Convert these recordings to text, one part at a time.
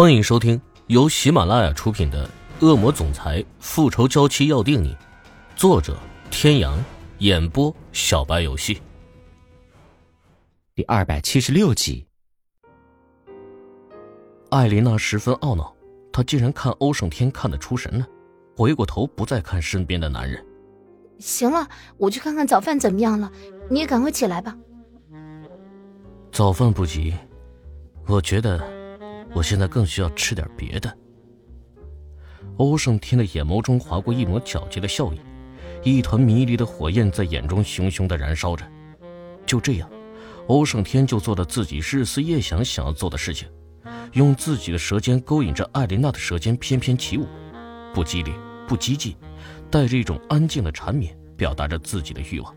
欢迎收听由喜马拉雅出品的《恶魔总裁复仇娇妻要定你》，作者：天阳，演播：小白游戏。第二百七十六集。艾琳娜十分懊恼，她竟然看欧胜天看得出神了，回过头不再看身边的男人。行了，我去看看早饭怎么样了，你也赶快起来吧。早饭不急，我觉得。我现在更需要吃点别的。欧胜天的眼眸中划过一抹皎洁的笑意，一团迷离的火焰在眼中熊熊的燃烧着。就这样，欧胜天就做了自己日思夜想想要做的事情，用自己的舌尖勾引着艾琳娜的舌尖翩翩起舞，不激烈，不激进，带着一种安静的缠绵，表达着自己的欲望。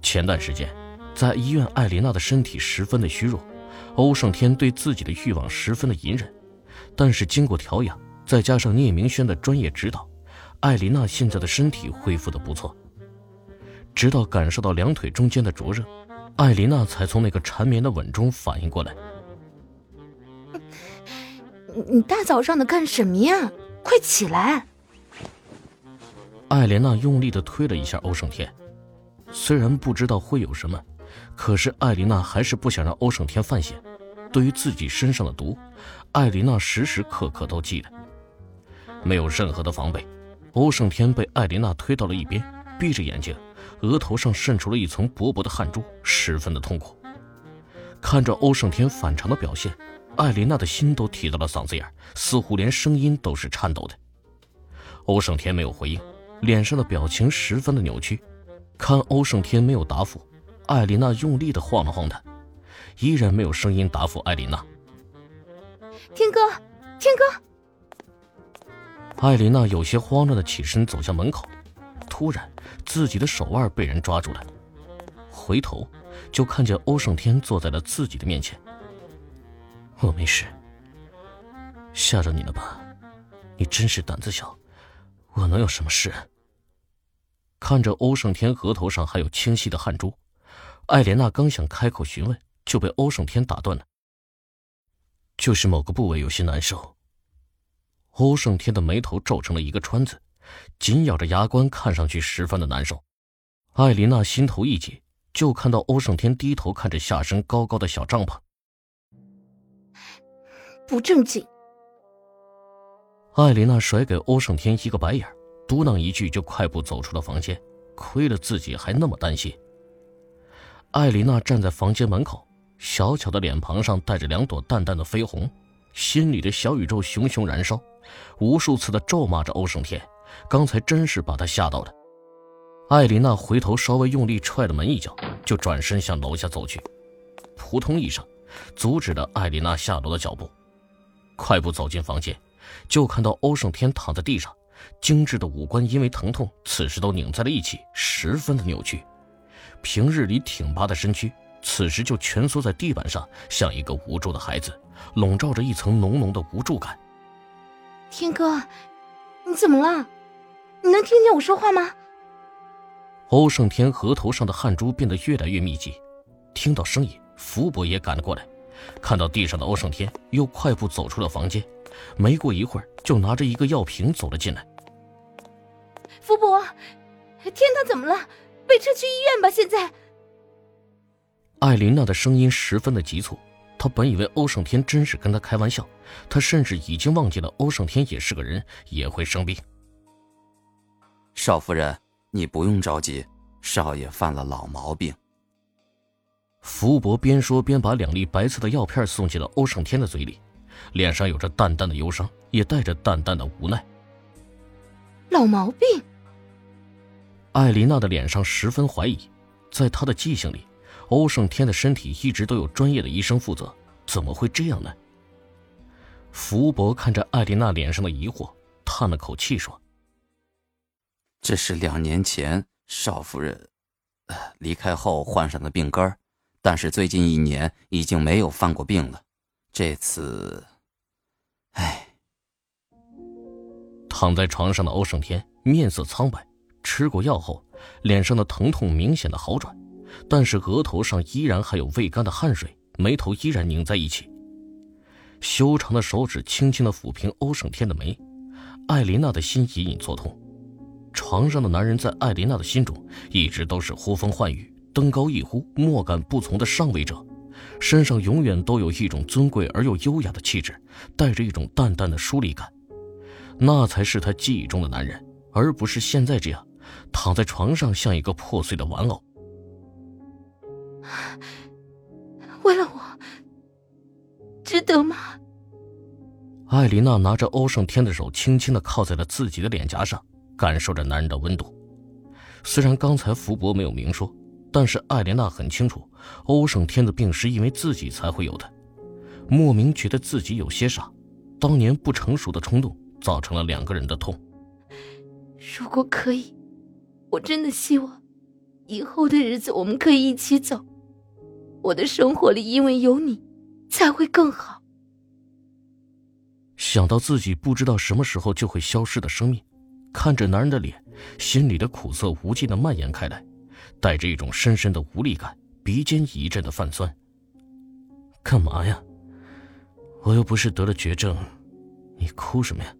前段时间，在医院，艾琳娜的身体十分的虚弱。欧胜天对自己的欲望十分的隐忍，但是经过调养，再加上聂明轩的专业指导，艾琳娜现在的身体恢复的不错。直到感受到两腿中间的灼热，艾琳娜才从那个缠绵的吻中反应过来。你大早上的干什么呀？快起来！艾莲娜用力的推了一下欧胜天，虽然不知道会有什么。可是艾琳娜还是不想让欧胜天犯险。对于自己身上的毒，艾琳娜时时刻刻都记得。没有任何的防备，欧胜天被艾琳娜推到了一边，闭着眼睛，额头上渗出了一层薄薄的汗珠，十分的痛苦。看着欧胜天反常的表现，艾琳娜的心都提到了嗓子眼，似乎连声音都是颤抖的。欧胜天没有回应，脸上的表情十分的扭曲。看欧胜天没有答复。艾琳娜用力的晃了晃他，依然没有声音答复艾琳娜。天哥，天哥！艾琳娜有些慌乱的起身走向门口，突然自己的手腕被人抓住了，回头就看见欧胜天坐在了自己的面前。我没事，吓着你了吧？你真是胆子小，我能有什么事？看着欧胜天额头上还有清晰的汗珠。艾莲娜刚想开口询问，就被欧胜天打断了。就是某个部位有些难受。欧胜天的眉头皱成了一个川字，紧咬着牙关，看上去十分的难受。艾琳娜心头一紧，就看到欧胜天低头看着下身高高的小帐篷，不正经。艾琳娜甩给欧胜天一个白眼，嘟囔一句，就快步走出了房间。亏了自己还那么担心。艾琳娜站在房间门口，小巧的脸庞上带着两朵淡淡的绯红，心里的小宇宙熊熊燃烧，无数次的咒骂着欧胜天。刚才真是把他吓到了。艾琳娜回头稍微用力踹了门一脚，就转身向楼下走去，扑通一声，阻止了艾琳娜下楼的脚步。快步走进房间，就看到欧胜天躺在地上，精致的五官因为疼痛，此时都拧在了一起，十分的扭曲。平日里挺拔的身躯，此时就蜷缩在地板上，像一个无助的孩子，笼罩着一层浓浓的无助感。天哥，你怎么了？你能听见我说话吗？欧胜天额头上的汗珠变得越来越密集，听到声音，福伯也赶了过来，看到地上的欧胜天，又快步走出了房间，没过一会儿，就拿着一个药瓶走了进来。福伯，天他怎么了？被车去医院吧！现在，艾琳娜的声音十分的急促。她本以为欧胜天真是跟她开玩笑，她甚至已经忘记了欧胜天也是个人，也会生病。少夫人，你不用着急，少爷犯了老毛病。福伯边说边把两粒白色的药片送进了欧胜天的嘴里，脸上有着淡淡的忧伤，也带着淡淡的无奈。老毛病。艾琳娜的脸上十分怀疑，在她的记性里，欧胜天的身体一直都有专业的医生负责，怎么会这样呢？福伯看着艾琳娜脸上的疑惑，叹了口气说：“这是两年前少夫人 离开后患上的病根但是最近一年已经没有犯过病了。这次，唉。”躺在床上的欧胜天面色苍白。吃过药后，脸上的疼痛明显的好转，但是额头上依然还有未干的汗水，眉头依然拧在一起。修长的手指轻轻的抚平欧胜天的眉，艾琳娜的心隐隐作痛。床上的男人在艾琳娜的心中一直都是呼风唤雨、登高一呼、莫敢不从的上位者，身上永远都有一种尊贵而又优雅的气质，带着一种淡淡的疏离感。那才是他记忆中的男人，而不是现在这样躺在床上像一个破碎的玩偶。为了我，值得吗？艾琳娜拿着欧胜天的手，轻轻的靠在了自己的脸颊上，感受着男人的温度。虽然刚才福伯没有明说，但是艾琳娜很清楚，欧胜天的病是因为自己才会有的。莫名觉得自己有些傻，当年不成熟的冲动造成了两个人的痛。如果可以，我真的希望，以后的日子我们可以一起走。我的生活里因为有你，才会更好。想到自己不知道什么时候就会消失的生命，看着男人的脸，心里的苦涩无尽的蔓延开来，带着一种深深的无力感，鼻尖一阵的泛酸。干嘛呀？我又不是得了绝症，你哭什么呀？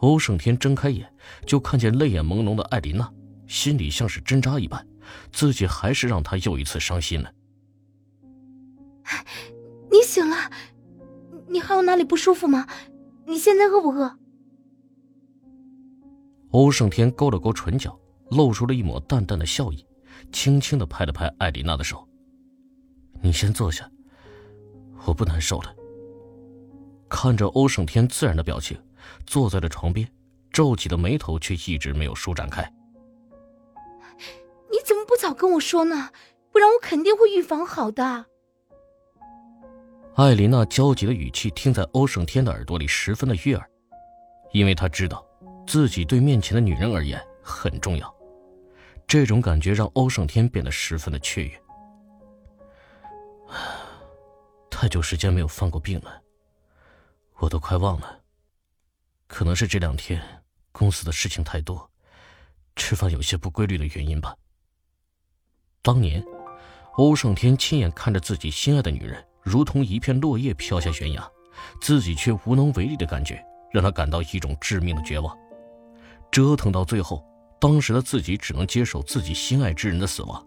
欧胜天睁开眼，就看见泪眼朦胧的艾琳娜，心里像是针扎一般，自己还是让她又一次伤心了。你醒了，你还有哪里不舒服吗？你现在饿不饿？欧胜天勾了勾唇角，露出了一抹淡淡的笑意，轻轻的拍了拍艾琳娜的手：“你先坐下，我不难受了。”看着欧胜天自然的表情，坐在了床边，皱起的眉头却一直没有舒展开。你怎么不早跟我说呢？不然我肯定会预防好的。艾琳娜焦急的语气听在欧胜天的耳朵里十分的悦耳，因为他知道，自己对面前的女人而言很重要。这种感觉让欧胜天变得十分的雀跃。太久时间没有犯过病了，我都快忘了。可能是这两天公司的事情太多，吃饭有些不规律的原因吧。当年，欧胜天亲眼看着自己心爱的女人。如同一片落叶飘下悬崖，自己却无能为力的感觉，让他感到一种致命的绝望。折腾到最后，当时的自己只能接受自己心爱之人的死亡，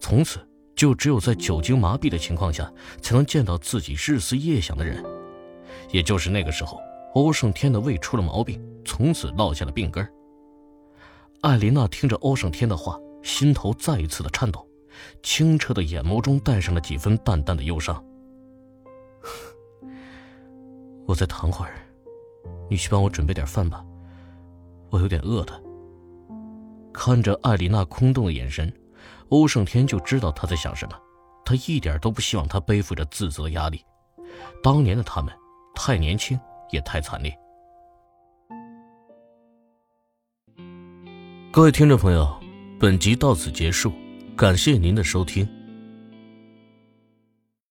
从此就只有在酒精麻痹的情况下，才能见到自己日思夜想的人。也就是那个时候，欧胜天的胃出了毛病，从此落下了病根。艾琳娜听着欧胜天的话，心头再一次的颤抖，清澈的眼眸中带上了几分淡淡的忧伤。我再躺会儿，你去帮我准备点饭吧，我有点饿了。看着艾琳娜空洞的眼神，欧胜天就知道他在想什么。他一点都不希望他背负着自责压力。当年的他们，太年轻，也太惨烈。各位听众朋友，本集到此结束，感谢您的收听。